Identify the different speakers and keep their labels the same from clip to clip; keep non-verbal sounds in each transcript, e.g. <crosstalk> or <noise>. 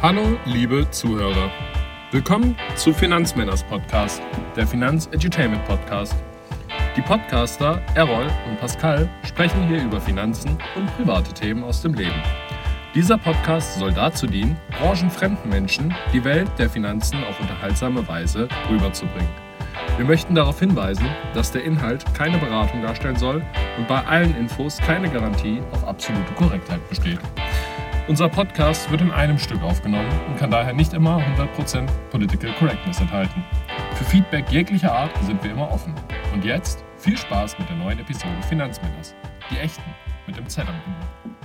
Speaker 1: Hallo, liebe Zuhörer. Willkommen zu Finanzmänners Podcast, der Finanz-Edutainment Podcast. Die Podcaster Errol und Pascal sprechen hier über Finanzen und private Themen aus dem Leben. Dieser Podcast soll dazu dienen, branchenfremden Menschen die Welt der Finanzen auf unterhaltsame Weise rüberzubringen. Wir möchten darauf hinweisen, dass der Inhalt keine Beratung darstellen soll und bei allen Infos keine Garantie auf absolute Korrektheit besteht. Unser Podcast wird in einem Stück aufgenommen und kann daher nicht immer 100% Political Correctness enthalten. Für Feedback jeglicher Art sind wir immer offen. Und jetzt viel Spaß mit der neuen Episode Finanzmänners. Die echten mit dem Z am Ende.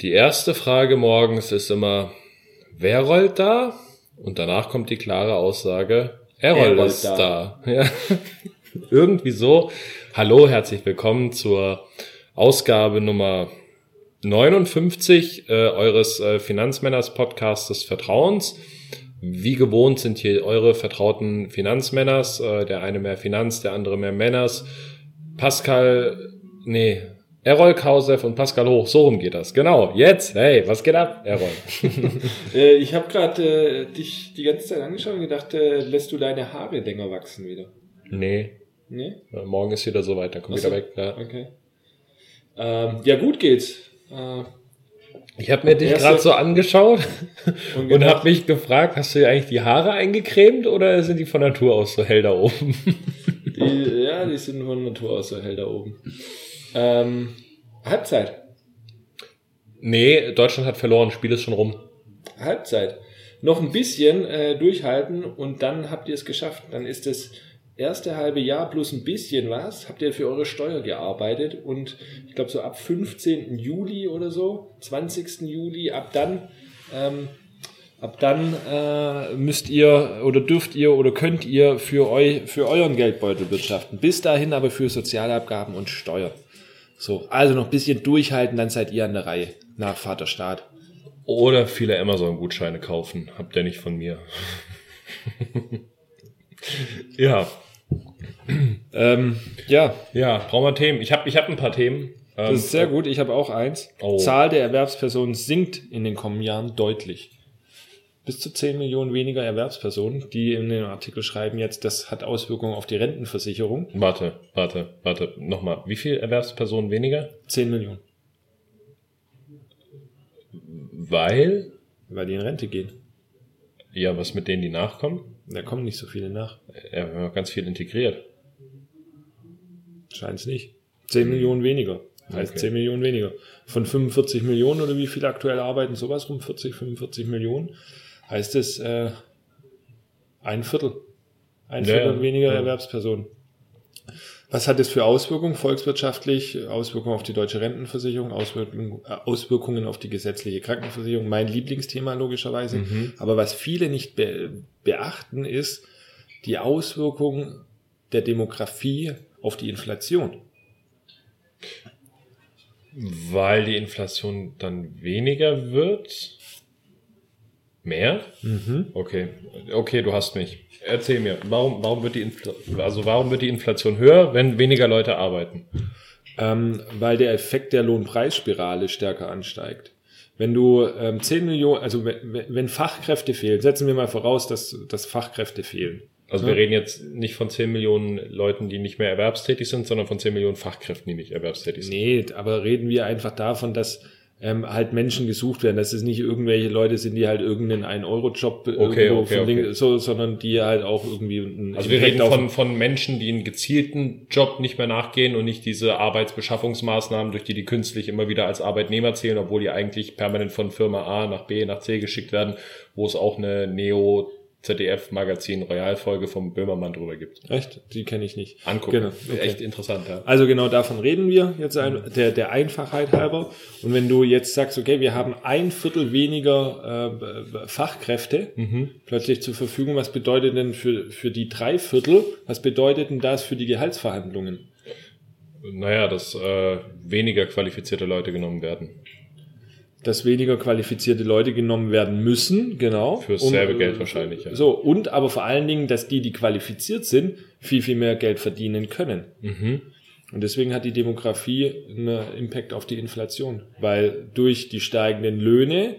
Speaker 2: Die erste Frage morgens ist immer, wer rollt da? Und danach kommt die klare Aussage, Errol
Speaker 3: rollt
Speaker 2: ist
Speaker 3: da.
Speaker 2: da. <laughs> Ja. Irgendwie so. Hallo, herzlich willkommen zur Ausgabe Nummer 59 äh, eures äh, Finanzmänners Podcasts des Vertrauens. Wie gewohnt sind hier eure vertrauten Finanzmänners, äh, der eine mehr Finanz, der andere mehr Männers. Pascal, nee, Errol Kausev und Pascal Hoch, so rum geht das. Genau, jetzt, hey, was geht ab, Errol? <laughs> <laughs>
Speaker 3: Äh, ich habe gerade äh, dich die ganze Zeit angeschaut und gedacht, äh, lässt du deine Haare länger wachsen wieder?
Speaker 2: nee,
Speaker 3: Nee?
Speaker 2: äh, morgen ist wieder soweit, dann komm
Speaker 3: Ach
Speaker 2: wieder
Speaker 3: so.
Speaker 2: weg. Ja.
Speaker 3: Okay. Ähm, ja, gut geht's. Äh,
Speaker 2: Ich habe mir dich gerade so angeschaut <laughs>
Speaker 3: und
Speaker 2: und habe mich gefragt, hast du dir eigentlich die Haare eingecremt oder sind die von Natur aus so hell da oben? <laughs>
Speaker 3: die, ja, die sind von Natur aus so hell da oben. Ähm, Halbzeit.
Speaker 2: nee, Deutschland hat verloren, Spiel ist schon rum.
Speaker 3: Halbzeit. Noch ein bisschen äh, durchhalten und dann habt ihr es geschafft. Dann ist das erste halbe Jahr plus ein bisschen was, habt ihr für eure Steuer gearbeitet und ich glaube so ab 15. Juli oder so, 20. Juli, ab dann, ähm, ab dann äh, müsst ihr oder dürft ihr oder könnt ihr für, eu, für euren Geldbeutel wirtschaften. Bis dahin aber für Sozialabgaben und Steuer. So, also noch ein bisschen durchhalten, dann seid ihr an der Reihe nach Vaterstaat.
Speaker 2: Oder viele Amazon-Gutscheine kaufen. Habt ihr nicht von mir. <laughs> ja, <clears throat>
Speaker 3: Ähm, ja,
Speaker 2: ja, brauchen wir Themen. Ich habe ich hab ein paar Themen. Ähm,
Speaker 3: Das ist sehr gut, ich habe auch eins.
Speaker 2: Oh.
Speaker 3: Zahl der Erwerbspersonen sinkt in den kommenden Jahren deutlich. Bis zu 10 Millionen weniger Erwerbspersonen, die in dem Artikel schreiben jetzt, das hat Auswirkungen auf die Rentenversicherung.
Speaker 2: Warte, warte, warte. Nochmal. Wie viel Erwerbspersonen weniger?
Speaker 3: 10 Millionen,
Speaker 2: Weil?
Speaker 3: weil die in Rente gehen.
Speaker 2: Ja, was mit denen, die nachkommen?
Speaker 3: Da kommen nicht so viele nach.
Speaker 2: Ja, wir haben ganz viel integriert.
Speaker 3: Scheint es nicht. 10 Millionen weniger. Heißt
Speaker 2: Okay.
Speaker 3: 10 Millionen weniger. Von 45 Millionen oder wie viele aktuell arbeiten, sowas rum, 40, 45 Millionen, heißt es äh, ein Viertel. Ein
Speaker 2: Ja,
Speaker 3: Viertel
Speaker 2: ja.
Speaker 3: weniger
Speaker 2: Ja.
Speaker 3: Erwerbspersonen. Was hat es für Auswirkungen volkswirtschaftlich? Auswirkungen auf die deutsche Rentenversicherung, Auswirkungen, äh, Auswirkungen auf die gesetzliche Krankenversicherung, mein Lieblingsthema logischerweise.
Speaker 2: Mhm.
Speaker 3: Aber was viele nicht be beachten, ist die Auswirkungen der Demografie auf die Inflation.
Speaker 2: Weil die Inflation dann weniger wird? Mehr? Okay. Okay, du hast mich. Erzähl mir, warum, warum wird die Infl also warum wird die Inflation höher, wenn weniger Leute arbeiten?
Speaker 3: Ähm, weil der Effekt der Lohnpreisspirale stärker ansteigt. Wenn du ähm, 10 Millionen, also wenn, Fachkräfte fehlen, setzen wir mal voraus, dass, dass Fachkräfte fehlen.
Speaker 2: Also wir reden jetzt nicht von 10 Millionen Leuten, die nicht mehr erwerbstätig sind, sondern von 10 Millionen Fachkräften, die nicht erwerbstätig sind.
Speaker 3: Nee, aber reden wir einfach davon, dass ähm, halt Menschen gesucht werden, dass es nicht irgendwelche Leute sind, die halt irgendeinen 1-Euro-Job
Speaker 2: Okay,
Speaker 3: irgendwo
Speaker 2: okay, okay.
Speaker 3: So, sondern die halt auch irgendwie einen
Speaker 2: Also wir reden von, von Menschen, die einen gezielten Job nicht mehr nachgehen und nicht diese Arbeitsbeschaffungsmaßnahmen, durch die die künstlich immer wieder als Arbeitnehmer zählen, obwohl die eigentlich permanent von Firma A nach B nach C geschickt werden, wo es auch eine Neo ZDF-Magazin Royalfolge vom Böhmermann drüber gibt.
Speaker 3: Echt? Die kenne ich nicht.
Speaker 2: Angucken.
Speaker 3: Genau, okay.
Speaker 2: Echt interessant, ja.
Speaker 3: Also genau davon reden wir jetzt ein, der, der Einfachheit halber. Und wenn du jetzt sagst, okay, wir haben ein Viertel weniger äh, Fachkräfte plötzlich zur Verfügung, was bedeutet denn für, für die drei Viertel, was bedeutet denn das für die Gehaltsverhandlungen?
Speaker 2: Naja, dass äh, weniger qualifizierte Leute genommen werden.
Speaker 3: Dass weniger qualifizierte Leute genommen werden müssen, genau.
Speaker 2: Fürs
Speaker 3: Um,
Speaker 2: selbe Geld wahrscheinlich, ja.
Speaker 3: So, und aber vor allen Dingen, dass die, die qualifiziert sind, viel, viel mehr Geld verdienen können.
Speaker 2: Mhm.
Speaker 3: Und deswegen hat die Demografie einen Impact auf die Inflation, weil durch die steigenden Löhne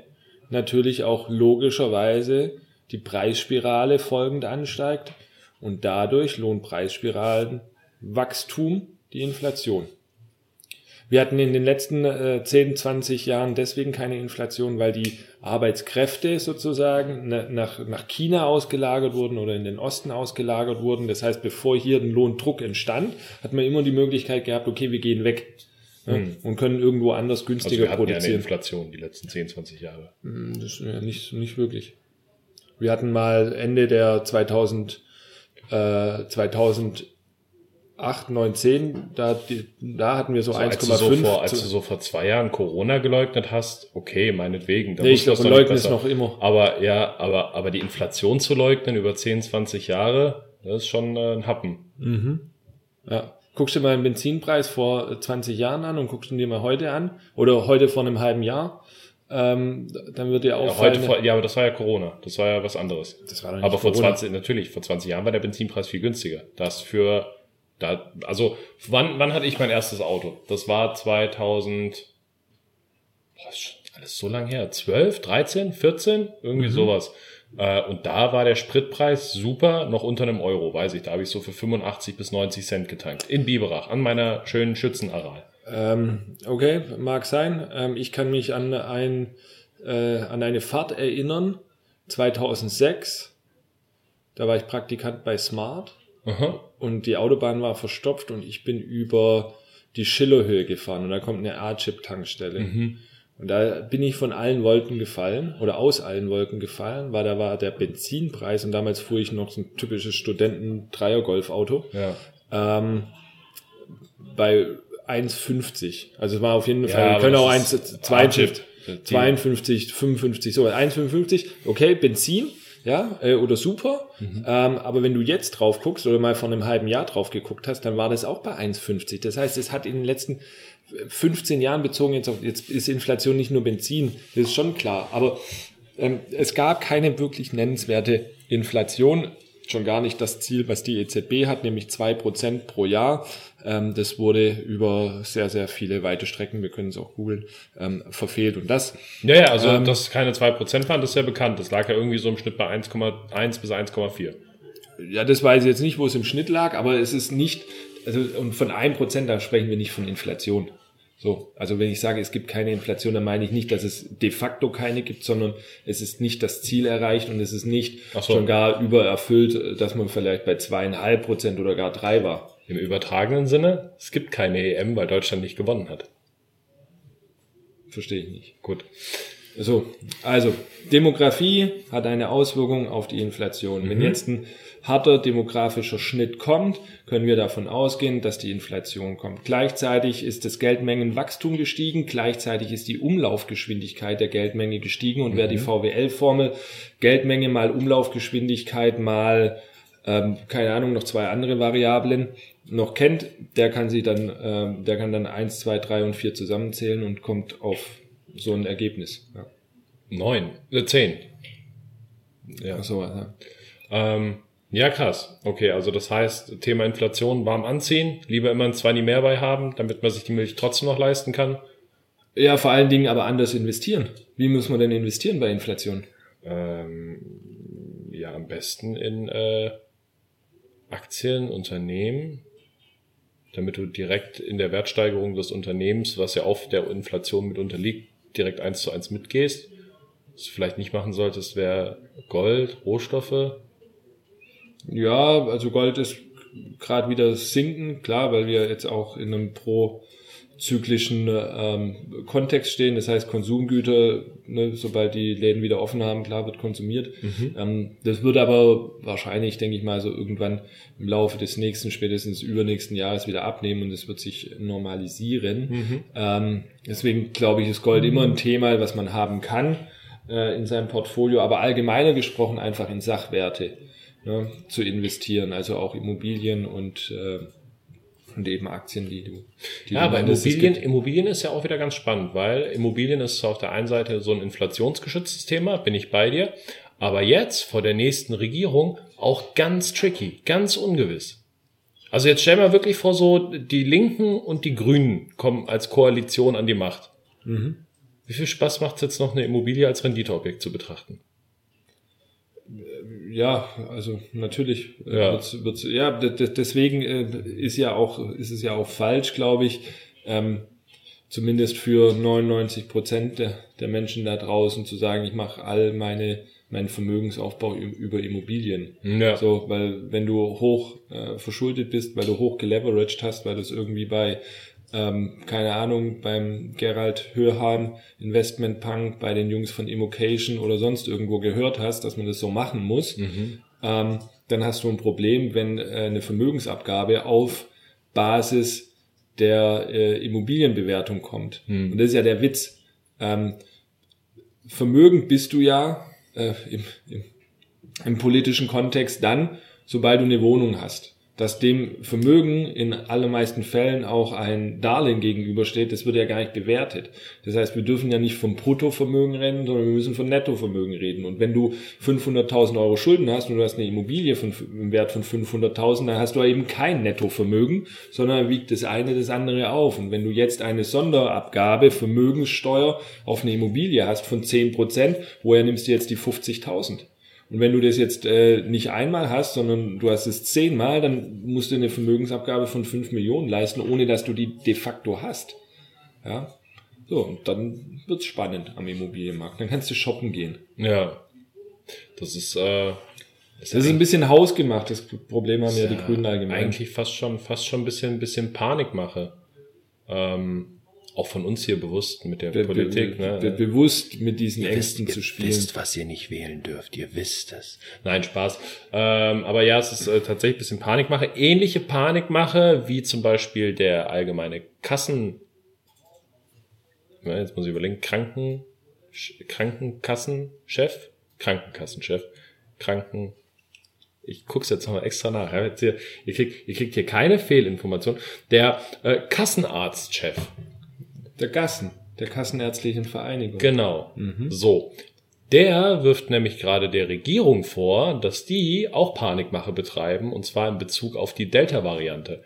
Speaker 3: natürlich auch logischerweise die Preisspirale folgend ansteigt und dadurch Lohnpreisspiralen Wachstum die Inflation. Wir hatten in den letzten äh, 10, 20 Jahren deswegen keine Inflation, weil die Arbeitskräfte sozusagen nach, nach China ausgelagert wurden oder in den Osten ausgelagert wurden. Das heißt, bevor hier ein Lohndruck entstand, hat man immer die Möglichkeit gehabt, okay, wir gehen weg. Ja, hm. und können irgendwo anders günstiger also wir produzieren. Ja eine
Speaker 2: Inflation die letzten 10, 20 Jahre.
Speaker 3: Hm, das ist ja nicht, nicht wirklich. Wir hatten mal Ende der 2000, äh, 2000 8, 9, 10, da, da hatten wir so, so 1,5.
Speaker 2: Als, du so vor, als du so vor zwei Jahren Corona geleugnet hast, okay, meinetwegen.
Speaker 3: Da nee, ich glaube, leugnen es noch immer.
Speaker 2: Aber ja, aber, aber die Inflation zu leugnen über 10, 20 Jahre, das ist schon äh, ein Happen.
Speaker 3: Mhm. Ja. Guckst du mal den Benzinpreis vor 20 Jahren an und guckst ihn dir mal heute an oder heute vor einem halben Jahr, ähm, dann wird dir auffallen.
Speaker 2: Ja, heute vor, ja, aber das war ja Corona. Das war ja was anderes.
Speaker 3: Das war doch
Speaker 2: nicht aber vor Corona. 20, natürlich, vor 20 Jahren war der Benzinpreis viel günstiger. Das für da, also, wann, wann hatte ich mein erstes Auto? Das war 2000, boah, ist schon alles so lang her. 12, 13, 14? Irgendwie mhm. sowas. Äh, und da war der Spritpreis super, noch unter einem Euro, weiß ich. Da habe ich so für 85 bis 90 Cent getankt. In Biberach, an meiner schönen Schützenaral.
Speaker 3: Ähm, okay, mag sein. Ähm, ich kann mich an, ein, äh, an eine Fahrt erinnern, 2006. Da war ich Praktikant bei Smart. Aha. Und die Autobahn war verstopft und ich bin über die Schillerhöhe gefahren und da kommt eine A-Chip-Tankstelle. Mhm. Und da bin ich von allen Wolken gefallen oder aus allen Wolken gefallen, weil da war der Benzinpreis und damals fuhr ich noch so ein typisches Studenten-Dreier-Golf-Auto. Ja. Ähm, bei 1,50. Also es war auf jeden Fall, ja, wir können auch 1,52, 52, 55, so 1,55, okay, Benzin ja, äh, oder super. Mhm. Ähm, aber wenn du jetzt drauf guckst oder mal vor einem halben Jahr drauf geguckt hast, dann war das auch bei 1,50. Das heißt, es hat in den letzten 15 Jahren bezogen jetzt auf, jetzt ist Inflation nicht nur Benzin, das ist schon klar. Aber ähm, es gab keine wirklich nennenswerte Inflation schon gar nicht das Ziel, was die EZB hat, nämlich zwei Prozent pro Jahr. Ähm, das wurde über sehr, sehr viele weite Strecken, wir können es auch googeln, ähm, verfehlt. Und das.
Speaker 2: Ja, ja, also ähm, dass keine zwei Prozent waren, das ist ja bekannt. Das lag ja irgendwie so im Schnitt bei 1,1 bis 1,4.
Speaker 3: Ja, das weiß ich jetzt nicht, wo es im Schnitt lag, aber es ist nicht, also und von einem Prozent, da sprechen wir nicht von Inflation. So, also wenn ich sage, es gibt keine Inflation, dann meine ich nicht, dass es de facto keine gibt, sondern es ist nicht das Ziel erreicht und es ist nicht so. schon gar übererfüllt, dass man vielleicht bei zweieinhalb Prozent oder gar drei war.
Speaker 2: Im übertragenen Sinne, es gibt keine EM, weil Deutschland nicht gewonnen hat.
Speaker 3: Verstehe ich nicht. Gut. So, also Demografie hat eine Auswirkung auf die Inflation. Mhm. Wenn jetzt ein harter demografischer Schnitt kommt, können wir davon ausgehen, dass die Inflation kommt. Gleichzeitig ist das Geldmengenwachstum gestiegen, gleichzeitig ist die Umlaufgeschwindigkeit der Geldmenge gestiegen und mhm. wer die mhm. VWL-Formel Geldmenge mal Umlaufgeschwindigkeit mal ähm, keine Ahnung, noch zwei andere Variablen noch kennt, der kann sie dann, ähm, der kann dann eins, zwei, drei und vier zusammenzählen und kommt auf so ein Ergebnis. Ja.
Speaker 2: Neun, äh, zehn.
Speaker 3: Ja. Ach so, ja.
Speaker 2: Ähm, ja, krass. Okay, also das heißt, Thema Inflation warm anziehen, lieber immer ein Zwanni mehr bei haben, damit man sich die Milch trotzdem noch leisten kann.
Speaker 3: Ja, vor allen Dingen aber anders investieren. Wie muss man denn investieren bei Inflation?
Speaker 2: Ähm, ja, am besten in äh, Aktien, Unternehmen, damit du direkt in der Wertsteigerung des Unternehmens, was ja auf der Inflation mit unterliegt, direkt eins zu eins mitgehst. Was du vielleicht nicht machen solltest, wäre Gold, Rohstoffe.
Speaker 3: Ja, also Gold ist gerade wieder sinken, klar, weil wir jetzt auch in einem pro zyklischen ähm, Kontext stehen. Das heißt, Konsumgüter, ne, sobald die Läden wieder offen haben, klar wird konsumiert. Mhm. Ähm, das wird aber wahrscheinlich, denke ich mal, so irgendwann im Laufe des nächsten, spätestens übernächsten Jahres wieder abnehmen und es wird sich normalisieren. Mhm. Ähm, deswegen glaube ich, ist Gold mhm. immer ein Thema, was man haben kann äh, in seinem Portfolio, aber allgemeiner gesprochen einfach in Sachwerte ne, zu investieren, also auch Immobilien und äh, und eben Aktien, die du.
Speaker 2: Die ja, aber Immobilien, Immobilien ist ja auch wieder ganz spannend, weil Immobilien ist auf der einen Seite so ein inflationsgeschütztes Thema, bin ich bei dir. Aber jetzt vor der nächsten Regierung auch ganz tricky, ganz ungewiss. Also jetzt stell mal wirklich vor, so die Linken und die Grünen kommen als Koalition an die Macht. Mhm. Wie viel Spaß macht es jetzt noch, eine Immobilie als Renditeobjekt zu betrachten?
Speaker 3: Ja, also natürlich äh, ja. Wird's, wird's, ja, deswegen äh, ist ja auch, ist es ja auch falsch, glaube ich, ähm, zumindest für 99 Prozent der, der Menschen da draußen zu sagen, ich mache all meine meinen Vermögensaufbau über Immobilien. Ja. So, weil wenn du hoch äh, verschuldet bist, weil du hoch geleveraged hast, weil du es irgendwie bei ähm, keine Ahnung, beim Gerald Hörhan Investment Punk, bei den Jungs von Immocation oder sonst irgendwo gehört hast, dass man das so machen muss, mhm. ähm, dann hast du ein Problem, wenn äh, eine Vermögensabgabe auf Basis der äh, Immobilienbewertung kommt. Mhm. Und das ist ja der Witz. Ähm, vermögend bist du ja äh, im, im, im politischen Kontext dann, sobald du eine Wohnung hast dass dem Vermögen in allermeisten Fällen auch ein Darlehen gegenübersteht, das wird ja gar nicht bewertet. Das heißt, wir dürfen ja nicht vom Bruttovermögen reden, sondern wir müssen von Nettovermögen reden. Und wenn du 500.000 Euro Schulden hast und du hast eine Immobilie von, im Wert von 500.000, dann hast du eben kein Nettovermögen, sondern wiegt das eine das andere auf. Und wenn du jetzt eine Sonderabgabe, Vermögenssteuer auf eine Immobilie hast von 10 Prozent, woher nimmst du jetzt die 50.000? Und wenn du das jetzt äh, nicht einmal hast, sondern du hast es zehnmal, dann musst du eine Vermögensabgabe von fünf Millionen leisten, ohne dass du die de facto hast. Ja. So, und dann wird's spannend am Immobilienmarkt. Dann kannst du shoppen gehen.
Speaker 2: Ja. Das ist, äh,
Speaker 3: das ist ein bisschen hausgemacht. Das Problem haben ja die Grünen allgemein.
Speaker 2: Eigentlich fast schon, fast schon ein bisschen, ein bisschen Panikmache. Ähm, auch von uns hier bewusst mit der be Politik.
Speaker 3: Be ne? be bewusst mit diesen ihr Ängsten wisst, zu spielen.
Speaker 2: Ihr wisst, was ihr nicht wählen dürft. Ihr wisst es. Nein, Spaß. Ähm, aber ja, es ist äh, tatsächlich ein bisschen Panikmache. Ähnliche Panikmache wie zum Beispiel der allgemeine Kassen. Ja, jetzt muss ich überlegen. Kranken, Krankenkassenchef, Krankenkassenchef, Kranken, ich guck's jetzt nochmal extra nach. Ihr, ihr, kriegt, ihr kriegt hier keine Fehlinformation. Der äh, Kassenarztchef
Speaker 3: der Gassen, der Kassenärztlichen Vereinigung.
Speaker 2: Genau. Mhm. So. Der wirft nämlich gerade der Regierung vor, dass die auch Panikmache betreiben, und zwar in Bezug auf die Delta-Variante.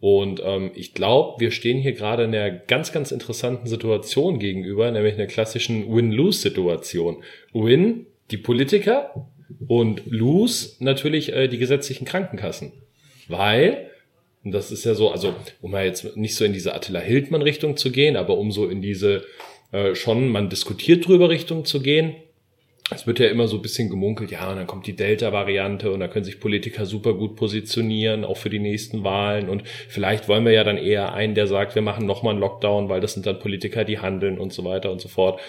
Speaker 2: Und ähm, ich glaube, wir stehen hier gerade in einer ganz, ganz interessanten Situation gegenüber, nämlich einer klassischen Win-Lose-Situation. Win, die Politiker und Lose natürlich äh, die gesetzlichen Krankenkassen. Weil und das ist ja so, also um mal jetzt nicht so in diese Attila Hildmann-Richtung zu gehen, aber um so in diese äh, schon, man diskutiert drüber Richtung zu gehen. Es wird ja immer so ein bisschen gemunkelt, ja, und dann kommt die Delta-Variante und da können sich Politiker super gut positionieren, auch für die nächsten Wahlen. Und vielleicht wollen wir ja dann eher einen, der sagt, wir machen nochmal einen Lockdown, weil das sind dann Politiker, die handeln und so weiter und so fort.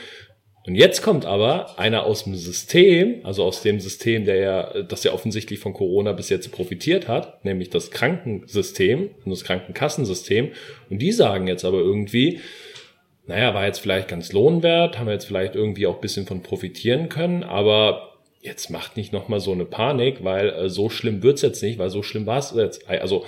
Speaker 2: Und jetzt kommt aber einer aus dem System, also aus dem System, der ja, das ja offensichtlich von Corona bis jetzt profitiert hat, nämlich das Krankensystem das Krankenkassensystem. Und die sagen jetzt aber irgendwie, naja, war jetzt vielleicht ganz lohnwert, haben wir jetzt vielleicht irgendwie auch bisschen von profitieren können, aber jetzt macht nicht nochmal so eine Panik, weil äh, so schlimm wird's jetzt nicht, weil so schlimm war es jetzt. Also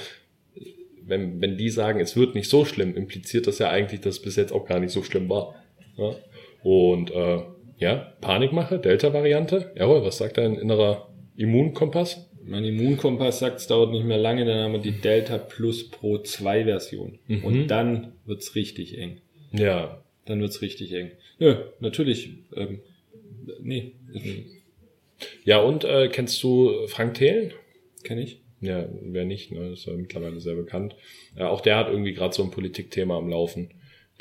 Speaker 2: wenn, wenn die sagen, es wird nicht so schlimm, impliziert das ja eigentlich, dass es bis jetzt auch gar nicht so schlimm war. Ja? Und äh, ja, Panikmache, Delta-Variante. Jawohl, was sagt dein innerer Immunkompass?
Speaker 3: Mein Immunkompass sagt, es dauert nicht mehr lange, dann haben wir die Delta Plus Pro 2 Version. Mhm. Und dann wird's richtig eng.
Speaker 2: Ja.
Speaker 3: Dann wird's richtig eng. Ja, natürlich. Ähm, nee.
Speaker 2: Ja, und äh, kennst du Frank Thelen?
Speaker 3: Kenn ich.
Speaker 2: Ja, wer nicht, ne? ist ja mittlerweile sehr bekannt. Ja, auch der hat irgendwie gerade so ein Politikthema am Laufen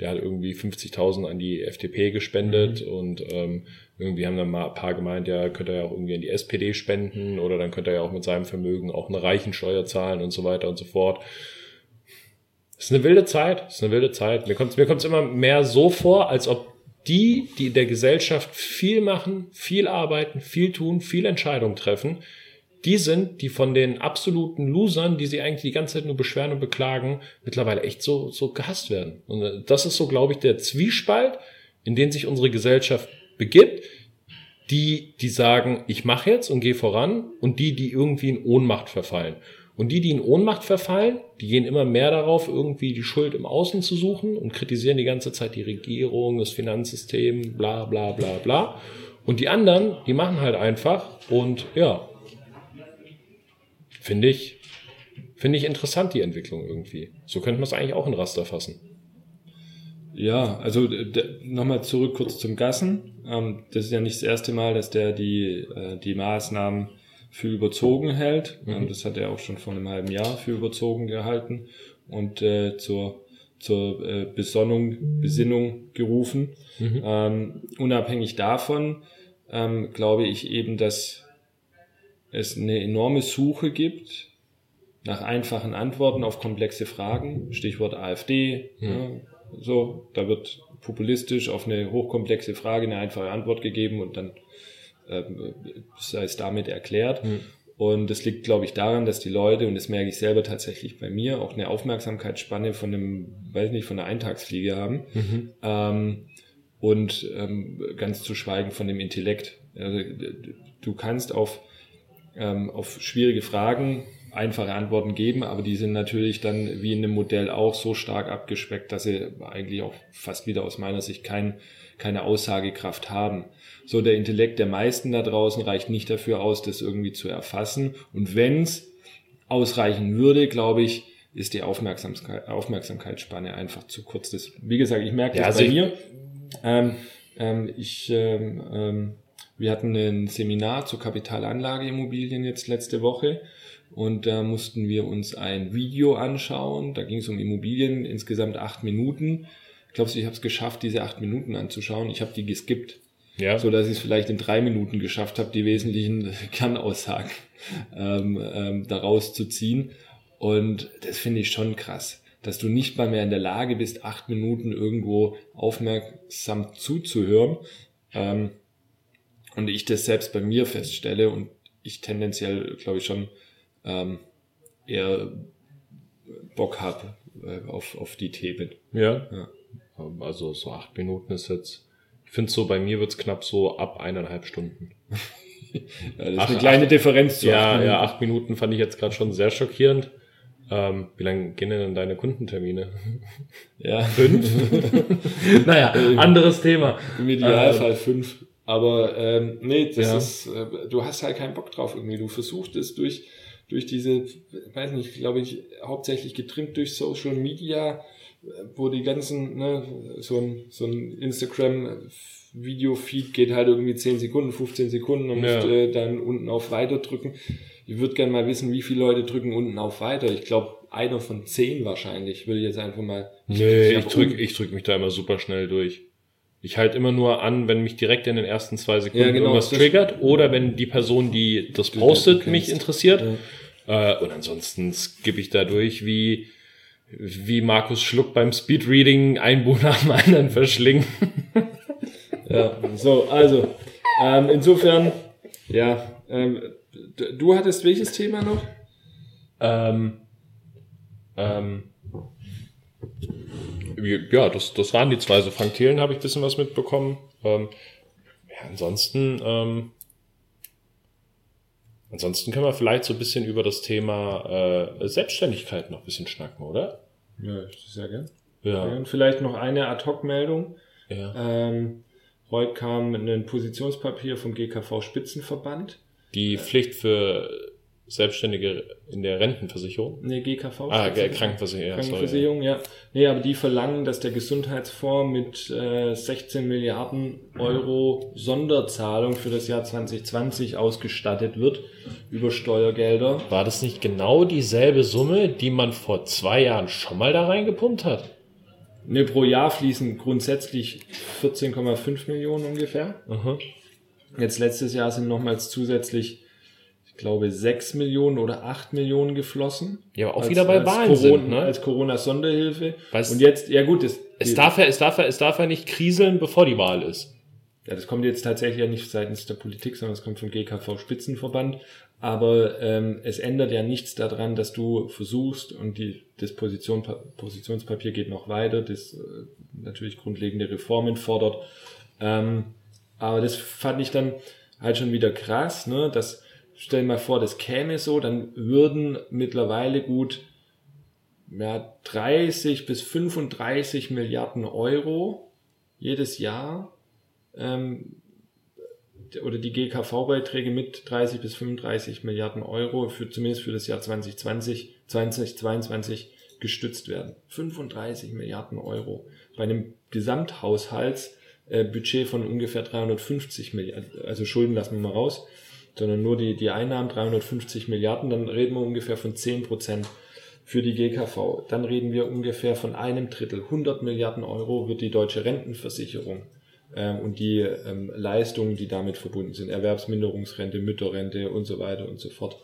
Speaker 2: der hat irgendwie 50.000 an die FDP gespendet mhm. und ähm, irgendwie haben dann mal ein paar gemeint, ja, könnte er ja auch irgendwie an die SPD spenden oder dann könnte er ja auch mit seinem Vermögen auch eine Reichensteuer zahlen und so weiter und so fort. Das ist eine wilde Zeit, das ist eine wilde Zeit. Mir kommt mir kommt's immer mehr so vor, als ob die, die in der Gesellschaft viel machen, viel arbeiten, viel tun, viel Entscheidungen treffen, die sind, die von den absoluten Losern, die sie eigentlich die ganze Zeit nur beschweren und beklagen, mittlerweile echt so, so gehasst werden. Und äh, das ist so, glaube ich, der Zwiespalt, in den sich unsere Gesellschaft begibt. Die, die sagen, ich mache jetzt und gehe voran und die, die irgendwie in Ohnmacht verfallen. Und die, die in Ohnmacht verfallen, die gehen immer mehr darauf, irgendwie die Schuld im Außen zu suchen und kritisieren die ganze Zeit die Regierung, das Finanzsystem, bla bla bla bla. Und die anderen, die machen halt einfach und ja, finde ich, finde ich interessant, die Entwicklung irgendwie. So könnte man es eigentlich auch in Raster fassen.
Speaker 3: Ja, also nochmal zurück kurz zum Gassen. Ähm, das ist ja nicht das erste Mal, dass der die, äh, die Maßnahmen für überzogen hält. Mhm. Ähm, das hat er auch schon vor einem halben Jahr für überzogen gehalten und äh, zur, zur äh, Besonnung, Besinnung gerufen. Mhm. Ähm, unabhängig davon ähm, glaube ich eben, dass es eine enorme Suche gibt nach einfachen Antworten auf komplexe Fragen. Stichwort AfD. Mhm. Ja, so, da wird populistisch auf eine hochkomplexe Frage eine einfache Antwort gegeben und dann ähm, sei es damit erklärt. Mhm. Und das liegt, glaube ich, daran, dass die Leute, und das merke ich selber tatsächlich bei mir, auch eine Aufmerksamkeitsspanne von einem, weiß nicht, von einer Eintagsfliege haben. Mhm. Ähm, und ähm, ganz zu schweigen von dem Intellekt. Also, du kannst auf, ähm, auf schwierige Fragen einfache Antworten geben, aber die sind natürlich dann wie in einem Modell auch so stark abgespeckt, dass sie eigentlich auch fast wieder aus meiner Sicht kein, keine Aussagekraft haben. So der Intellekt der meisten da draußen reicht nicht dafür aus, das irgendwie zu erfassen. Und wenn es ausreichen würde, glaube ich, ist die Aufmerksamkeit, Aufmerksamkeitsspanne einfach zu kurz. Das, wie gesagt, ich merke ja, das also bei mir. Ähm, ähm, ich, ähm, ähm, wir hatten ein Seminar zur Kapitalanlageimmobilien jetzt letzte Woche und da mussten wir uns ein Video anschauen. Da ging es um Immobilien, insgesamt acht Minuten. Glaubst du, ich habe es geschafft, diese acht Minuten anzuschauen? Ich habe die geskippt. Ja. So dass ich es vielleicht in drei Minuten geschafft habe, die wesentlichen <laughs> Kernaussagen ähm, ähm, daraus zu ziehen. Und das finde ich schon krass, dass du nicht mal mehr in der Lage bist, acht Minuten irgendwo aufmerksam zuzuhören. Ähm, und ich das selbst bei mir feststelle und ich tendenziell, glaube ich, schon ähm, eher Bock habe äh, auf, auf die Themen.
Speaker 2: Ja. ja. Also so acht Minuten ist jetzt, ich finde so, bei mir wird's knapp so ab eineinhalb Stunden. <laughs>
Speaker 3: ja, das ist Ach, eine kleine acht, Differenz
Speaker 2: zu Ja, acht ja, acht Minuten fand ich jetzt gerade schon sehr schockierend. Ähm, wie lange gehen denn deine Kundentermine?
Speaker 3: Ja. Fünf? <laughs> <laughs>
Speaker 2: naja, anderes Thema.
Speaker 3: Im Idealfall ähm, fünf. Aber ähm, nee, das ja. ist, äh, du hast halt keinen Bock drauf irgendwie. Du versuchst es durch durch diese, weiß nicht, glaube ich, hauptsächlich getrimmt durch Social Media, wo die ganzen, ne, so ein, so ein Instagram Video-Feed geht halt irgendwie 10 Sekunden, 15 Sekunden und ja. musst äh, dann unten auf Weiter drücken. Ich würde gerne mal wissen, wie viele Leute drücken unten auf Weiter. Ich glaube, einer von zehn wahrscheinlich. Würde ich jetzt einfach mal.
Speaker 2: Nee, <laughs> ich drück, ich drück mich da immer super schnell durch. Ich halte immer nur an, wenn mich direkt in den ersten zwei Sekunden ja, genau, irgendwas triggert oder wenn die Person, die das postet, mich interessiert. Ja. Äh, und ansonsten skippe ich da durch wie, wie Markus Schluck beim Speedreading ein Buch nach dem anderen verschlingen. <laughs>
Speaker 3: ja, so, also, ähm, insofern, ja, ähm, du hattest welches Thema noch?
Speaker 2: Ähm, ähm, ja, das, das waren die zwei. So Frank Thelen habe ich bisschen was mitbekommen. Ähm, ja, ansonsten, ähm, ansonsten können wir vielleicht so ein bisschen über das Thema äh, Selbstständigkeit noch ein bisschen schnacken, oder?
Speaker 3: Ja, sehr gern. Ja. Und vielleicht noch eine Ad-Hoc-Meldung. Ja. Ähm, heute kam ein Positionspapier vom GKV Spitzenverband.
Speaker 2: Die Pflicht für Selbstständige in der Rentenversicherung?
Speaker 3: Nee, GKV.
Speaker 2: Ah, Krankenversicherung.
Speaker 3: Krankenversicherung, ja. Nee, aber die verlangen, dass der Gesundheitsfonds mit äh, 16 Milliarden Euro Sonderzahlung für das Jahr 2020 ausgestattet wird über Steuergelder.
Speaker 2: War das nicht genau dieselbe Summe, die man vor zwei Jahren schon mal da reingepumpt hat?
Speaker 3: Nee, pro Jahr fließen grundsätzlich 14,5 Millionen ungefähr. Aha. Jetzt letztes Jahr sind nochmals zusätzlich glaube, sechs Millionen oder acht Millionen geflossen.
Speaker 2: Ja, auch als, wieder bei Wahlen Corona, sind, ne?
Speaker 3: Als Corona-Sonderhilfe. Und jetzt, ja gut,
Speaker 2: das, es darf ja, es darf ja, es darf ja nicht kriseln, bevor die Wahl ist.
Speaker 3: Ja, das kommt jetzt tatsächlich ja nicht seitens der Politik, sondern es kommt vom GKV-Spitzenverband. Aber ähm, es ändert ja nichts daran, dass du versuchst, und die Disposition, Positionspapier geht noch weiter, das äh, natürlich grundlegende Reformen fordert. Ähm, aber das fand ich dann halt schon wieder krass, ne, dass stell mal vor, das käme so, dann würden mittlerweile gut ja, 30 bis 35 Milliarden Euro jedes Jahr ähm, oder die GKV-Beiträge mit 30 bis 35 Milliarden Euro für zumindest für das Jahr 2020 2022 gestützt werden. 35 Milliarden Euro. Bei einem Gesamthaushaltsbudget von ungefähr 350 Milliarden, also Schulden lassen wir mal raus, sondern nur die, die Einnahmen 350 Milliarden, dann reden wir ungefähr von 10 Prozent für die GKV. Dann reden wir ungefähr von einem Drittel. 100 Milliarden Euro wird die deutsche Rentenversicherung äh, und die ähm, Leistungen, die damit verbunden sind, Erwerbsminderungsrente, Mütterrente und so weiter und so fort,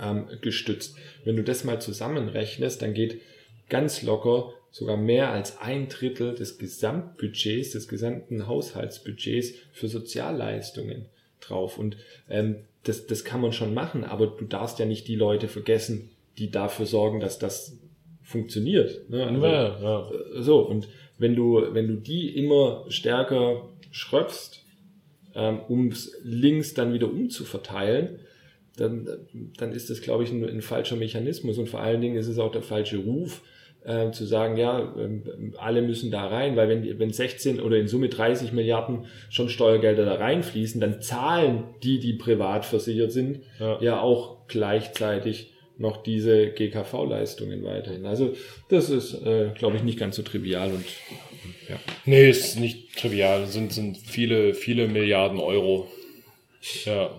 Speaker 3: ähm, gestützt. Wenn du das mal zusammenrechnest, dann geht ganz locker sogar mehr als ein Drittel des Gesamtbudgets, des gesamten Haushaltsbudgets für Sozialleistungen drauf. Und ähm, das, das kann man schon machen, aber du darfst ja nicht die Leute vergessen, die dafür sorgen, dass das funktioniert. Ne? Also, ja, ja. Äh, so, und wenn du, wenn du die immer stärker schröpfst, ähm, um links dann wieder umzuverteilen, dann, dann ist das, glaube ich, ein, ein, falscher Mechanismus und vor allen Dingen ist es auch der falsche Ruf, äh, zu sagen, ja, äh, alle müssen da rein, weil wenn, wenn 16 oder in Summe 30 Milliarden schon Steuergelder da reinfließen, dann zahlen die, die privat versichert sind, ja, ja auch gleichzeitig noch diese GKV-Leistungen weiterhin. Also das ist, äh, glaube ich, nicht ganz so trivial und
Speaker 2: ja. Nee, ist nicht trivial. Sind, sind viele, viele Milliarden Euro. Ja.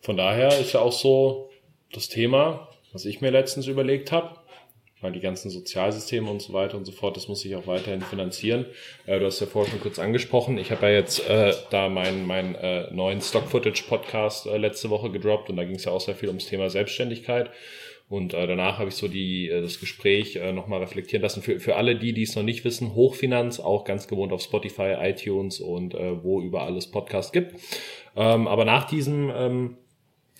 Speaker 2: Von daher ist ja auch so das Thema, was ich mir letztens überlegt habe, weil die ganzen Sozialsysteme und so weiter und so fort, das muss sich auch weiterhin finanzieren. Äh, du hast ja vorher schon kurz angesprochen. Ich habe ja jetzt äh, da meinen mein, äh, neuen Stock-Footage-Podcast äh, letzte Woche gedroppt und da ging es ja auch sehr viel ums Thema Selbstständigkeit. Und äh, danach habe ich so die, äh, das Gespräch äh, nochmal reflektieren lassen. Für, für alle die, die es noch nicht wissen, Hochfinanz, auch ganz gewohnt auf Spotify, iTunes und äh, wo überall es Podcast gibt. Ähm, aber nach diesem ähm,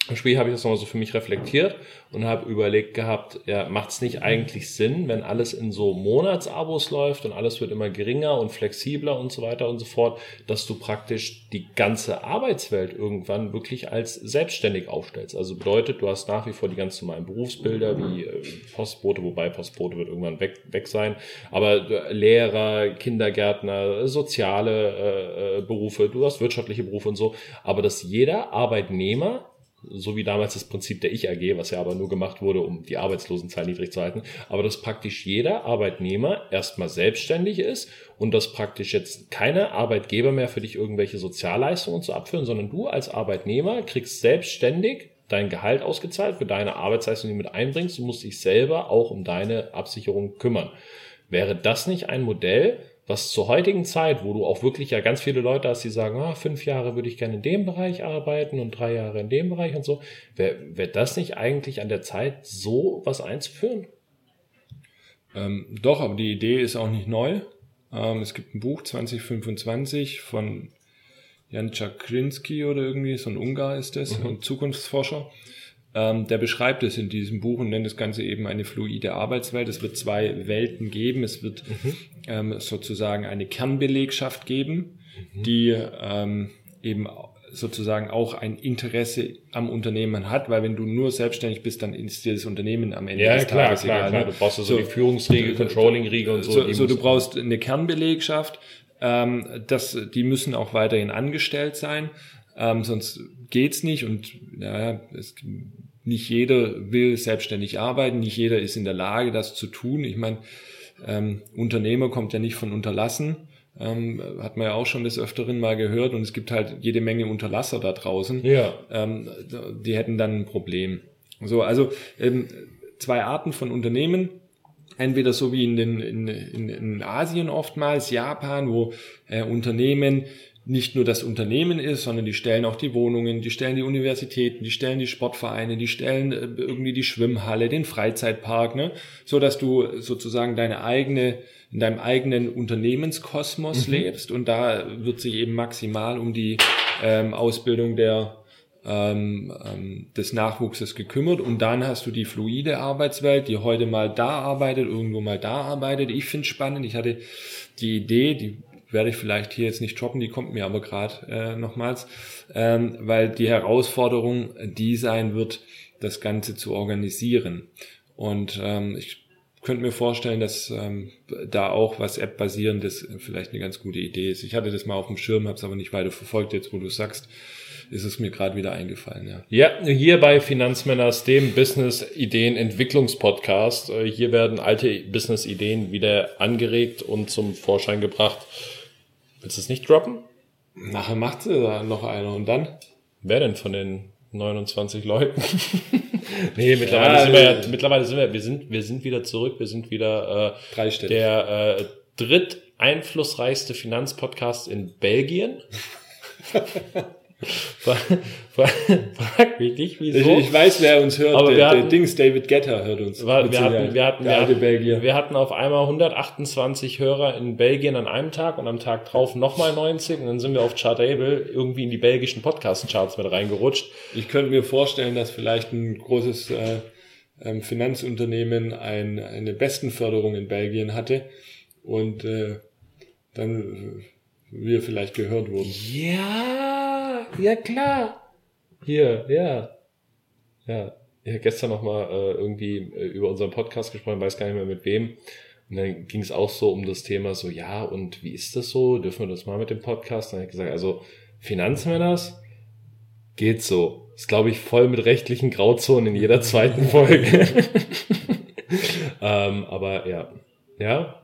Speaker 2: im Spiel habe ich das nochmal so für mich reflektiert und habe überlegt gehabt, ja, macht es nicht eigentlich Sinn, wenn alles in so Monatsabos läuft und alles wird immer geringer und flexibler und so weiter und so fort, dass du praktisch die ganze Arbeitswelt irgendwann wirklich als selbstständig aufstellst. Also bedeutet, du hast nach wie vor die ganz normalen Berufsbilder wie äh, Postbote, wobei Postbote wird irgendwann weg, weg sein, aber Lehrer, Kindergärtner, soziale äh, äh, Berufe, du hast wirtschaftliche Berufe und so, aber dass jeder Arbeitnehmer so wie damals das Prinzip der Ich-AG, was ja aber nur gemacht wurde, um die Arbeitslosenzahl niedrig zu halten, aber dass praktisch jeder Arbeitnehmer erstmal selbstständig ist und dass praktisch jetzt keine Arbeitgeber mehr für dich irgendwelche Sozialleistungen zu abführen, sondern du als Arbeitnehmer kriegst selbstständig dein Gehalt ausgezahlt für deine Arbeitsleistung, die du mit einbringst. Du musst dich selber auch um deine Absicherung kümmern. Wäre das nicht ein Modell, was zur heutigen Zeit, wo du auch wirklich ja ganz viele Leute hast, die sagen, ah, fünf Jahre würde ich gerne in dem Bereich arbeiten und drei Jahre in dem Bereich und so, wäre wär das nicht eigentlich an der Zeit, so was einzuführen?
Speaker 3: Ähm, doch, aber die Idee ist auch nicht neu. Ähm, es gibt ein Buch 2025 von Jan Czaklinski oder irgendwie, so ein Ungar ist das, mhm. ein Zukunftsforscher. Ähm, der beschreibt es in diesem Buch und nennt das Ganze eben eine fluide Arbeitswelt. Es wird zwei Welten geben. Es wird mhm. ähm, sozusagen eine Kernbelegschaft geben, mhm. die ähm, eben sozusagen auch ein Interesse am Unternehmen hat, weil wenn du nur selbstständig bist, dann ist dir das Unternehmen am Ende
Speaker 2: ja, des klar, Tages klar, egal. Klar. Ne? Du brauchst so, so die Führungsriege, Controlling-Riege und so.
Speaker 3: So, so du brauchst eine Kernbelegschaft, ähm, das, die müssen auch weiterhin angestellt sein, ähm, sonst geht's nicht und ja, es nicht jeder will selbstständig arbeiten, nicht jeder ist in der Lage, das zu tun. Ich meine, ähm, Unternehmer kommt ja nicht von unterlassen, ähm, hat man ja auch schon des Öfteren mal gehört und es gibt halt jede Menge Unterlasser da draußen. Ja. Ähm, die hätten dann ein Problem. So, also ähm, zwei Arten von Unternehmen. Entweder so wie in, den, in, in, in Asien oftmals, Japan, wo äh, Unternehmen nicht nur das Unternehmen ist, sondern die stellen auch die Wohnungen, die stellen die Universitäten, die stellen die Sportvereine, die stellen äh, irgendwie die Schwimmhalle, den Freizeitpark, ne? so dass du sozusagen deine eigene in deinem eigenen Unternehmenskosmos mhm. lebst und da wird sich eben maximal um die ähm, Ausbildung der ähm, ähm, des Nachwuchses gekümmert und dann hast du die fluide Arbeitswelt, die heute mal da arbeitet, irgendwo mal da arbeitet. Ich finde spannend. Ich hatte die Idee, die werde ich vielleicht hier jetzt nicht droppen, die kommt mir aber gerade äh, nochmals, ähm, weil die Herausforderung die sein wird, das Ganze zu organisieren. Und ähm, ich könnte mir vorstellen, dass ähm, da auch was App-basierendes vielleicht eine ganz gute Idee ist. Ich hatte das mal auf dem Schirm, habe es aber nicht weiter verfolgt, jetzt wo du sagst. ist es mir gerade wieder eingefallen, ja.
Speaker 2: Ja, hier bei Finanzmänners, dem Business-Ideen-Entwicklungspodcast. Äh, Hier werden alte Business-Ideen wieder angeregt und zum Vorschein gebracht. Willst du es nicht droppen?
Speaker 3: Nachher macht sie da noch einer und dann?
Speaker 2: Wer denn von den 29 Leuten? <laughs> nee, mittlerweile
Speaker 3: Ja,
Speaker 2: sind wir ja,
Speaker 3: äh,
Speaker 2: mittlerweile sind wir, wir sind, wir sind wieder zurück, wir sind wieder äh,
Speaker 3: Dreistellig.
Speaker 2: der äh, dritteinflussreichste Finanzpodcast in Belgien. <laughs> Fra- fra- Frag mich nicht,
Speaker 3: Ich,
Speaker 2: wieso.
Speaker 3: ich weiß, wer uns hört.
Speaker 2: Aber
Speaker 3: der,
Speaker 2: wir
Speaker 3: der
Speaker 2: hatten-
Speaker 3: Dings, David Getter hört uns.
Speaker 2: War, wir, hatten, wir, hatten, wir, hatten, wir hatten auf einmal 128 Hörer in Belgien an einem Tag und am Tag drauf nochmal 90 und dann sind wir auf Chartable irgendwie in die belgischen Podcast-Charts mit reingerutscht.
Speaker 3: Ich könnte mir vorstellen, dass vielleicht ein großes äh, ähm, Finanzunternehmen ein, eine Bestenförderung in Belgien hatte und äh, dann äh, wir vielleicht gehört wurden.
Speaker 2: Ja, ja klar. Hier, ja. Ja. Ich habe gestern nochmal äh, irgendwie äh, über unseren Podcast gesprochen, weiß gar nicht mehr mit wem. Und dann ging es auch so um das Thema so, ja, und wie ist das so? Dürfen wir das mal mit dem Podcast? Dann habe ich gesagt, also Finanzmänners geht so. Ist, glaube ich, voll mit rechtlichen Grauzonen in jeder zweiten Folge. <laughs> <laughs> ähm, aber ja. Ja,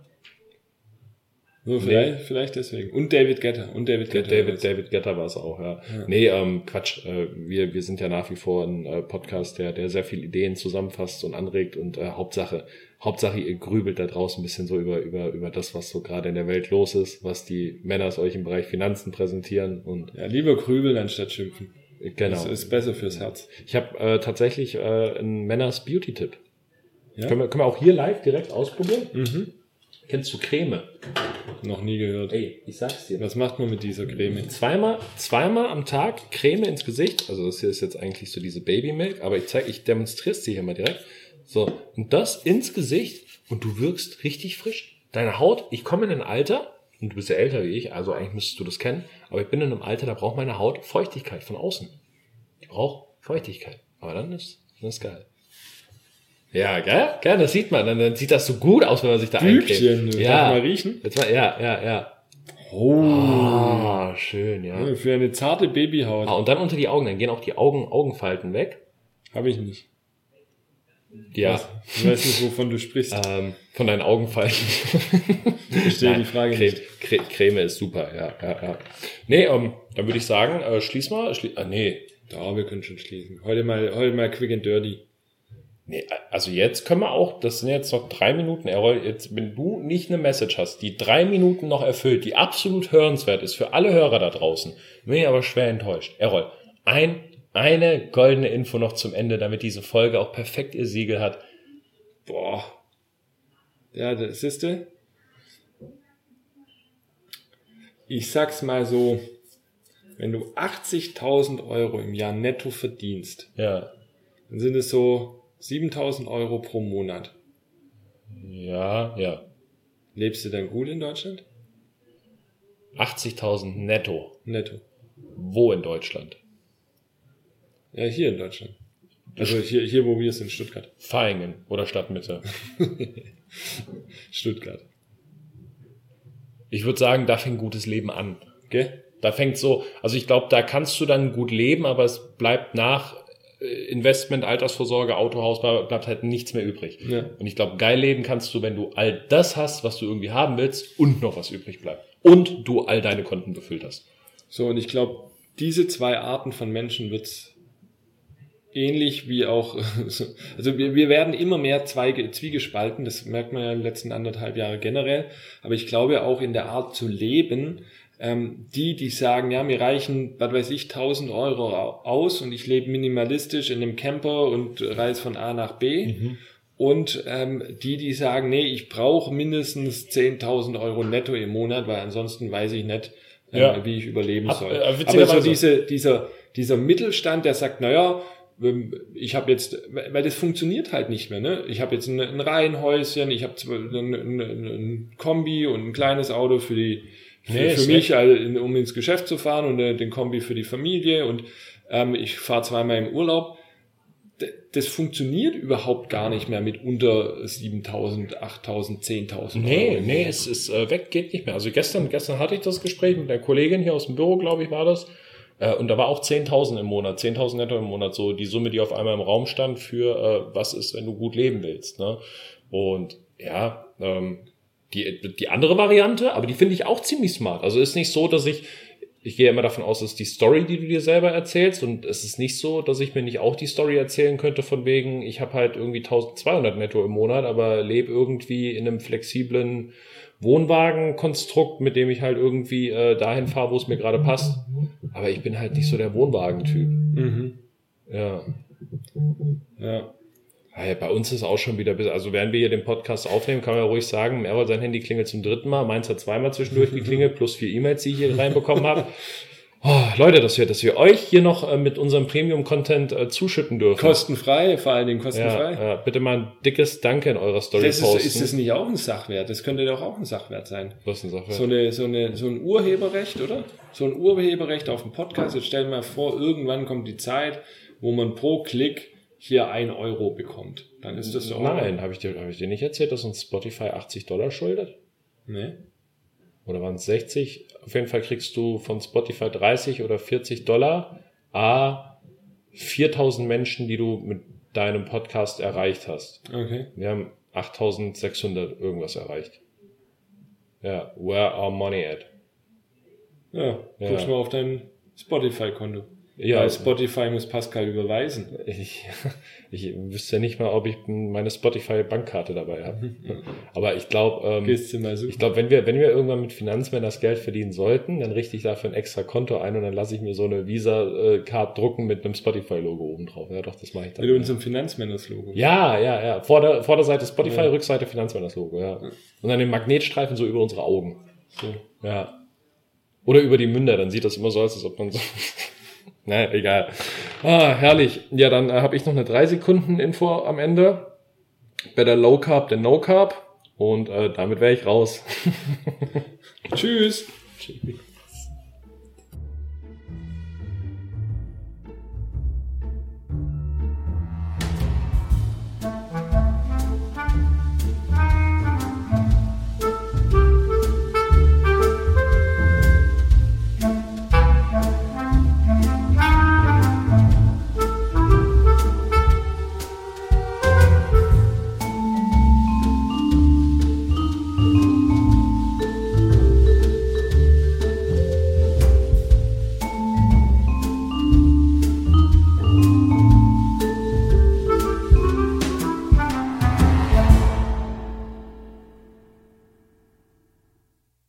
Speaker 3: So, vielleicht, vielleicht deswegen. Und David Getter. Und David Getter.
Speaker 2: David, David Getter war es auch, ja. Nee, ähm, Quatsch. Äh, wir, wir sind ja nach wie vor ein äh, Podcast, der, der sehr viele Ideen zusammenfasst und anregt und äh, Hauptsache, Hauptsache ihr grübelt da draußen ein bisschen so über, über, über das, was so gerade in der Welt los ist, was die Männer aus euch im Bereich Finanzen präsentieren und
Speaker 3: Ja, lieber grübeln anstatt schimpfen.
Speaker 2: äh, genau.
Speaker 3: Das ist besser fürs Herz.
Speaker 2: Ich habe äh, tatsächlich äh, einen Männers Beauty-Tipp.
Speaker 3: Ja?
Speaker 2: Können, wir, können wir auch hier live direkt ausprobieren?
Speaker 3: Mhm.
Speaker 2: Kennst du Creme?
Speaker 3: Noch nie gehört.
Speaker 2: Ey, ich sag's dir.
Speaker 3: Was macht man mit dieser Creme?
Speaker 2: Zweimal, zweimal am Tag Creme ins Gesicht. Also das hier ist jetzt eigentlich so diese Babymilk, aber ich zeig, ich demonstriere es dir hier mal direkt. So, und das ins Gesicht und du wirkst richtig frisch. Deine Haut, ich komme in ein Alter, und du bist ja älter wie ich, also eigentlich müsstest du das kennen, aber ich bin in einem Alter, da braucht meine Haut Feuchtigkeit von außen. Die braucht Feuchtigkeit. Aber dann ist, dann ist geil. Ja, gell? Gell, das sieht man. Dann, dann sieht das so gut aus, wenn man sich da
Speaker 3: Bübchen,
Speaker 2: eincremt.
Speaker 3: darf
Speaker 2: Ja.
Speaker 3: mal riechen?
Speaker 2: Jetzt mal, ja, ja, ja.
Speaker 3: Oh.
Speaker 2: Ah, schön, ja.
Speaker 3: Für eine zarte Babyhaut.
Speaker 2: Ah, und dann unter die Augen, dann gehen auch die Augen, Augenfalten weg.
Speaker 3: Habe ich nicht.
Speaker 2: Ja.
Speaker 3: Ich weiß nicht, wovon du sprichst. <laughs>
Speaker 2: Ähm, von deinen Augenfalten.
Speaker 3: Ich verstehe die Frage
Speaker 2: Creme,
Speaker 3: nicht.
Speaker 2: Cre Creme ist super, ja, ja, ja. Nee, ähm, dann würde ich sagen, äh, schließ mal. Schlie ah, nee.
Speaker 3: Ja, wir können schon schließen. Heute mal, heute mal quick and dirty.
Speaker 2: Nee. Also jetzt können wir auch, das sind jetzt noch drei Minuten, Errol, jetzt, wenn du nicht eine Message hast, die drei Minuten noch erfüllt, die absolut hörenswert ist für alle Hörer da draußen, bin ich aber schwer enttäuscht. Errol, ein, eine goldene Info noch zum Ende, damit diese Folge auch perfekt ihr Siegel hat.
Speaker 3: Boah. Ja, das ist du. Ich sag's mal so, wenn du 80.000 Euro im Jahr netto verdienst,
Speaker 2: Ja.
Speaker 3: dann sind es so 7.000 Euro pro Monat.
Speaker 2: Ja, ja.
Speaker 3: Lebst du dann gut in Deutschland?
Speaker 2: 80.000 netto.
Speaker 3: Netto.
Speaker 2: Wo in Deutschland?
Speaker 3: Ja, hier in Deutschland. Also hier, hier wo wir sind, Stuttgart.
Speaker 2: Vaihingen oder Stadtmitte. <laughs>
Speaker 3: Stuttgart.
Speaker 2: Ich würde sagen, da fängt gutes Leben an.
Speaker 3: Gell?
Speaker 2: Da fängt so, also ich glaube, da kannst du dann gut leben, aber es bleibt nach Investment, Altersvorsorge, Autohaus, bleibt halt nichts mehr übrig.
Speaker 3: Ja.
Speaker 2: Und ich glaube, geil leben kannst du, wenn du all das hast, was du irgendwie haben willst und noch was übrig bleibt. Und du all deine Konten befüllt hast.
Speaker 3: So, und ich glaube, diese zwei Arten von Menschen wird's ähnlich wie auch, <laughs> also wir, wir werden immer mehr Zweige, zwiegespalten, das merkt man ja in den letzten anderthalb Jahre generell, aber ich glaube auch in der Art zu leben, ähm, die, die sagen, ja, mir reichen, was weiß ich, 1000 Euro au- aus und ich lebe minimalistisch in einem Camper und reise von A nach B. Und ähm, die, die sagen, nee, ich brauche mindestens 10.000 Euro netto im Monat, weil ansonsten weiß ich nicht, äh,
Speaker 2: Ja.
Speaker 3: wie ich überleben
Speaker 2: Ab-
Speaker 3: soll.
Speaker 2: äh,
Speaker 3: Aber so diese, dieser, dieser Mittelstand, der sagt, naja, ähm, ich habe jetzt, weil das funktioniert halt nicht mehr. Ne? Ich habe jetzt ein, ein Reihenhäuschen, ich habe ein, ein, ein Kombi und ein kleines Auto für die
Speaker 2: Nee,
Speaker 3: für
Speaker 2: ist
Speaker 3: mich, also, um ins Geschäft zu fahren und äh, den Kombi für die Familie und ähm, ich fahre zweimal im Urlaub. D- Das funktioniert überhaupt gar nicht mehr mit unter 7.000, 8.000, 10.000
Speaker 2: Nee, nee, es ist äh, weg, geht nicht mehr. Also gestern, gestern hatte ich das Gespräch mit der Kollegin hier aus dem Büro, glaube ich, war das. Äh, und da war auch 10.000 im Monat, 10.000 netto im Monat, so die Summe, die auf einmal im Raum stand für, äh, was ist, wenn du gut leben willst. Ne? Und ja, ähm, die, die andere Variante, aber die finde ich auch ziemlich smart. Also ist nicht so, dass ich, ich gehe immer davon aus, dass die Story, die du dir selber erzählst, und es ist nicht so, dass ich mir nicht auch die Story erzählen könnte von wegen, ich habe halt irgendwie 1200 netto im Monat, aber lebe irgendwie in einem flexiblen Wohnwagenkonstrukt, mit dem ich halt irgendwie äh, dahin fahre, wo es mir gerade passt. Aber ich bin halt nicht so der Wohnwagentyp.
Speaker 3: Mhm.
Speaker 2: Ja.
Speaker 3: Ja.
Speaker 2: Ja, bei uns ist auch schon wieder, bis- also während wir hier den Podcast aufnehmen, kann man ja ruhig sagen, Errol, sein Handy klingelt zum dritten Mal, meins hat zweimal zwischendurch geklingelt, plus vier E-Mails, die ich hier reinbekommen habe. <laughs> Oh, Leute, dass wir, dass wir euch hier noch äh, mit unserem Premium-Content äh, zuschütten dürfen.
Speaker 3: Kostenfrei, vor allen Dingen
Speaker 2: ja,
Speaker 3: kostenfrei.
Speaker 2: ja, bitte mal ein dickes Danke in eurer Story
Speaker 3: Das ist,
Speaker 2: posten.
Speaker 3: ist das nicht auch ein Sachwert? Das könnte doch auch ein Sachwert sein.
Speaker 2: Was ist eine Sache?
Speaker 3: So, eine, so, eine, so ein Urheberrecht, oder? So ein Urheberrecht auf dem Podcast. Jetzt stell dir mal vor, irgendwann kommt die Zeit, wo man pro Klick hier ein Euro bekommt. Dann ist das doch
Speaker 2: Nein, habe ich, dir, hab ich dir nicht erzählt, dass uns Spotify 80 Dollar schuldet?
Speaker 3: Nee?
Speaker 2: Oder waren es 60? Auf jeden Fall kriegst du von Spotify 30 oder 40 Dollar, a 4000 Menschen, die du mit deinem Podcast erreicht hast.
Speaker 3: Okay.
Speaker 2: Wir haben 8600 irgendwas erreicht. Ja, where are money at?
Speaker 3: Ja,
Speaker 2: Ja.
Speaker 3: guckst mal auf dein Spotify-Konto.
Speaker 2: Ja,
Speaker 3: Weil Spotify muss Pascal überweisen.
Speaker 2: ich, <laughs> ich wüsste ja nicht mal, ob ich meine Spotify-Bankkarte dabei habe. <laughs> Aber ich glaube, ähm. Ich glaube, wenn wir, wenn wir irgendwann mit Finanzmännern das Geld verdienen sollten, dann richte ich dafür ein extra Konto ein und dann lasse ich mir so eine Visa-Card drucken mit einem Spotify-Logo oben drauf. Ja, doch, das mache ich dann.
Speaker 3: Mit unserem Finanzmänners-Logo.
Speaker 2: ja, ja, ja. Vorder, Vorderseite Spotify,
Speaker 3: Ja.
Speaker 2: Rückseite Finanzmänners-Logo, ja. Und dann den Magnetstreifen so über unsere Augen.
Speaker 3: So.
Speaker 2: Ja. Oder über die Münder, dann sieht das immer so aus, als ob man so. <laughs> naja, egal. Ah, herrlich. Ja, dann äh, habe ich noch eine 3-Sekunden-Info am Ende. Better Low Carb than No Carb. Und äh, damit wäre ich raus. <laughs> Tschüss.